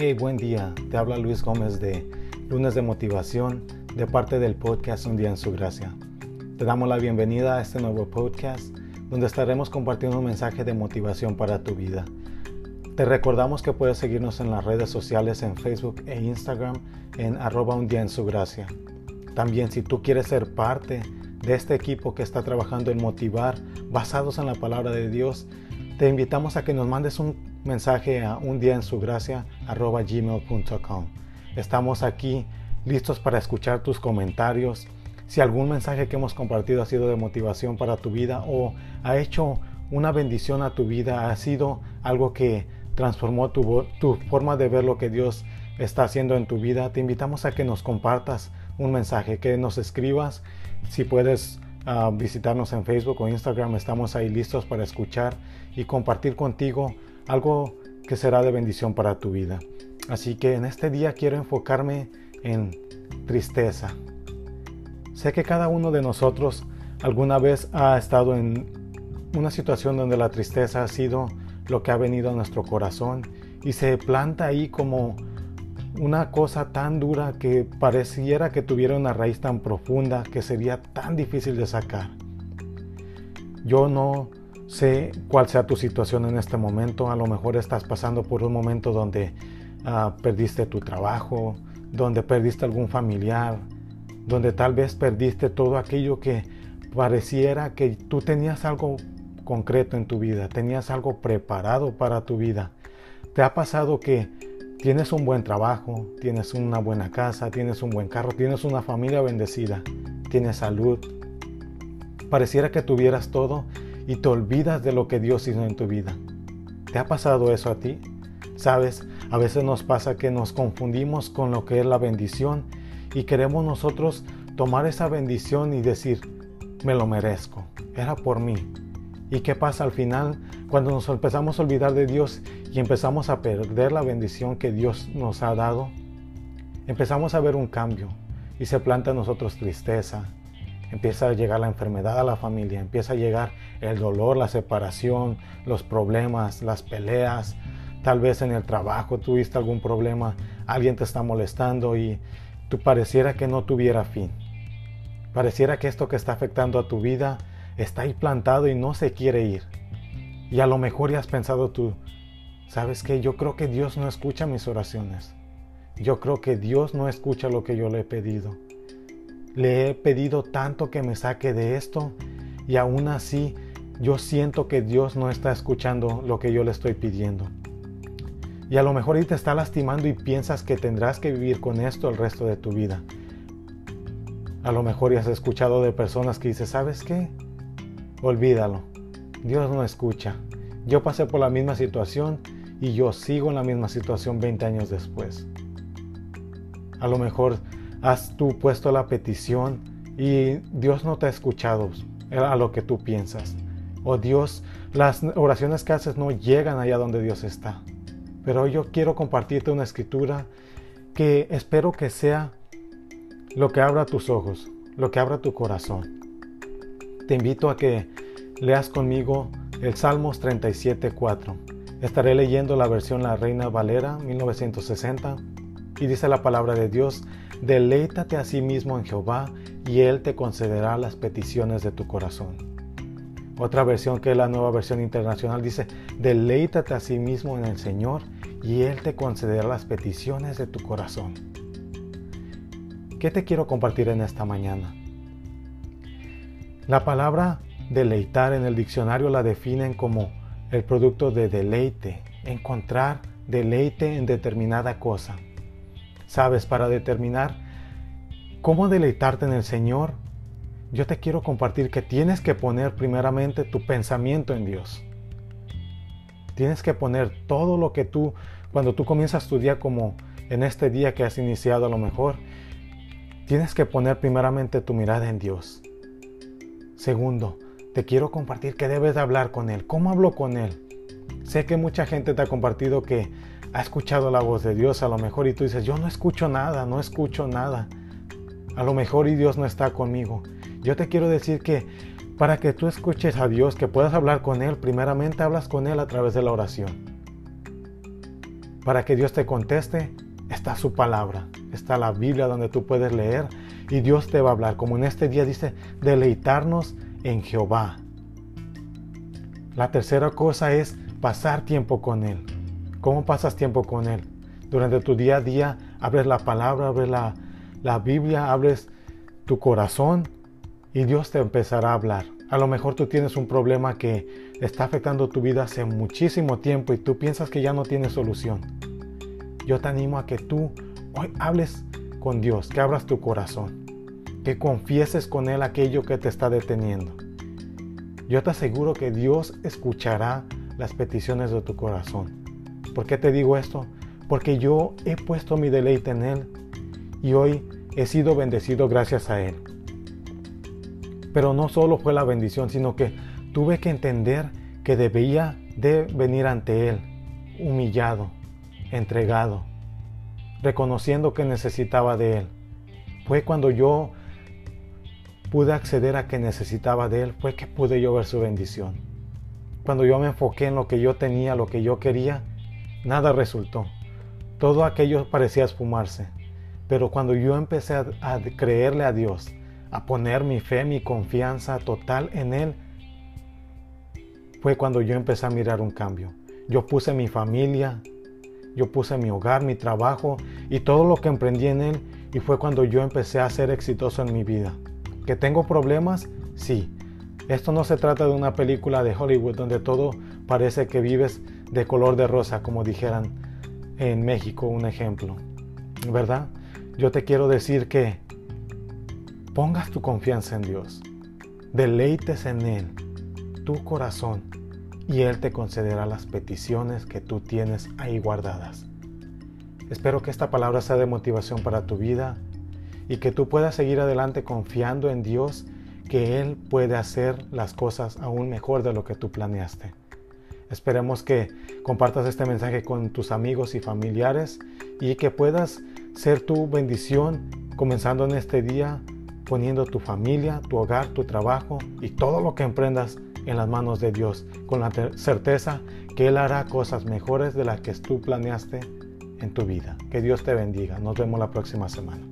Buen día. Te habla Luis Gómez de Lunes de Motivación de parte del podcast Un día en su gracia. Te damos la bienvenida a este nuevo podcast donde estaremos compartiendo un mensaje de motivación para tu vida. Te recordamos que puedes seguirnos en las redes sociales en Facebook e Instagram en arroba un día en su gracia. También si tú quieres ser parte de este equipo que está trabajando en motivar basados en la palabra de Dios, te invitamos a que nos mandes un mensaje a un día en su gracia gmail.com. Estamos aquí listos para escuchar tus comentarios. Si algún mensaje que hemos compartido ha sido de motivación para tu vida o ha hecho una bendición a tu vida, ha sido algo que transformó tu, tu forma de ver lo que Dios está haciendo en tu vida, te invitamos a que nos compartas un mensaje, que nos escribas. Si puedes ah, visitarnos en Facebook o Instagram, estamos ahí listos para escuchar y compartir contigo algo que será de bendición para tu vida. Así que en este día quiero enfocarme en tristeza. Sé que cada uno de nosotros alguna vez ha estado en una situación donde la tristeza ha sido lo que ha venido a nuestro corazón y se planta ahí como una cosa tan dura que pareciera que tuviera una raíz tan profunda que sería tan difícil de sacar. Yo no Sé cuál sea tu situación en este momento. A lo mejor estás pasando por un momento donde ah, perdiste tu trabajo, donde perdiste algún familiar, donde tal vez perdiste todo aquello que pareciera que tú tenías algo concreto en tu vida, tenías algo preparado para tu vida. ¿Te ha pasado que tienes un buen trabajo, tienes una buena casa, tienes un buen carro, tienes una familia bendecida, tienes salud? Pareciera que tuvieras todo y te olvidas de lo que Dios hizo en tu vida. ¿Te ha pasado eso a ti? Sabes, a veces nos pasa que nos confundimos con lo que es la bendición y queremos nosotros tomar esa bendición y decir, me lo merezco, era por mí. ¿Y qué pasa al final cuando nos empezamos a olvidar de Dios y empezamos a perder la bendición que Dios nos ha dado? Empezamos a ver un cambio y se planta en nosotros tristeza, empieza a llegar la enfermedad a la familia, empieza a llegar el dolor, la separación, los problemas, las peleas. Tal vez en el trabajo tuviste algún problema, alguien te está molestando y tú pareciera que no tuviera fin. Pareciera que esto que está afectando a tu vida está ahí plantado y no se quiere ir. Y a lo mejor ya has pensado tú, ¿sabes qué? Yo creo que Dios no escucha mis oraciones. Yo creo que Dios no escucha lo que yo le he pedido. Le he pedido tanto que me saque de esto y aún así yo siento que Dios no está escuchando lo que yo le estoy pidiendo. Y a lo mejor Él te está lastimando y piensas que tendrás que vivir con esto el resto de tu vida. A lo mejor ya has escuchado de personas que dicen, ¿sabes qué? Olvídalo. Dios no escucha. Yo pasé por la misma situación y yo sigo en la misma situación 20 años después. A lo mejor has tú puesto la petición y Dios no te ha escuchado a lo que tú piensas. O Dios, las oraciones que haces no llegan allá donde Dios está. Pero yo quiero compartirte una escritura que espero que sea lo que abra tus ojos, lo que abra tu corazón. Te invito a que leas conmigo el Salmos 37.4. Estaré leyendo la versión La Reina Valera 1960 y dice la palabra de Dios, Deleítate a sí mismo en Jehová y Él te concederá las peticiones de tu corazón. Otra versión que es la nueva versión internacional dice, deleítate a sí mismo en el Señor y Él te concederá las peticiones de tu corazón. ¿Qué te quiero compartir en esta mañana? La palabra deleitar en el diccionario la definen como el producto de deleite, encontrar deleite en determinada cosa. Sabes, para determinar cómo deleitarte en el Señor, yo te quiero compartir que tienes que poner primeramente tu pensamiento en Dios. Tienes que poner todo lo que tú, cuando tú comienzas tu día como en este día que has iniciado a lo mejor, tienes que poner primeramente tu mirada en Dios. Segundo, te quiero compartir que debes de hablar con Él. ¿Cómo hablo con Él? Sé que mucha gente te ha compartido que ha escuchado la voz de Dios a lo mejor y tú dices, yo no escucho nada, no escucho nada. A lo mejor y Dios no está conmigo. Yo te quiero decir que para que tú escuches a Dios, que puedas hablar con Él, primeramente hablas con Él a través de la oración. para que Dios te conteste, está su palabra, está la Biblia donde tú puedes leer y Dios te va a hablar. Como en este día dice, deleitarnos en Jehová. La tercera cosa es pasar tiempo con Él. ¿Cómo pasas tiempo con Él? Durante tu día a día, abres la palabra, abres la, la Biblia, abres tu corazón y Dios te empezará a hablar. A lo mejor tú tienes un problema que está afectando tu vida hace muchísimo tiempo y tú piensas que ya no tiene solución. Yo te animo a que tú hoy hables con Dios, que abras tu corazón, que confieses con Él aquello que te está deteniendo. Yo te aseguro que Dios escuchará las peticiones de tu corazón. ¿Por qué te digo esto? Porque yo he puesto mi deleite en Él y hoy he sido bendecido gracias a Él. Pero no solo fue la bendición, sino que tuve que entender que debía de venir ante Él, humillado, entregado, reconociendo que necesitaba de Él. Fue cuando yo pude acceder a que necesitaba de Él, fue que pude yo ver su bendición. Cuando yo me enfoqué en lo que yo tenía, lo que yo quería, nada resultó. Todo aquello parecía esfumarse. Pero cuando yo empecé a, a creerle a Dios, a poner mi fe, mi confianza total en Él, fue cuando yo empecé a mirar un cambio. Yo puse mi familia, yo puse mi hogar, mi trabajo y todo lo que emprendí en Él y fue cuando yo empecé a ser exitoso en mi vida. ¿Que tengo problemas? Sí. Esto no se trata de una película de Hollywood donde todo parece que vives de color de rosa, como dijeran en México, un ejemplo. ¿Verdad? Yo te quiero decir que pongas tu confianza en Dios, deleites en Él, tu corazón, y Él te concederá las peticiones que tú tienes ahí guardadas. Espero que esta palabra sea de motivación para tu vida y que tú puedas seguir adelante confiando en Dios que Él puede hacer las cosas aún mejor de lo que tú planeaste. Esperemos que compartas este mensaje con tus amigos y familiares y que puedas ser tu bendición comenzando en este día poniendo tu familia, tu hogar, tu trabajo y todo lo que emprendas en las manos de Dios, con la certeza que Él hará cosas mejores de las que tú planeaste en tu vida. Que Dios te bendiga. Nos vemos la próxima semana.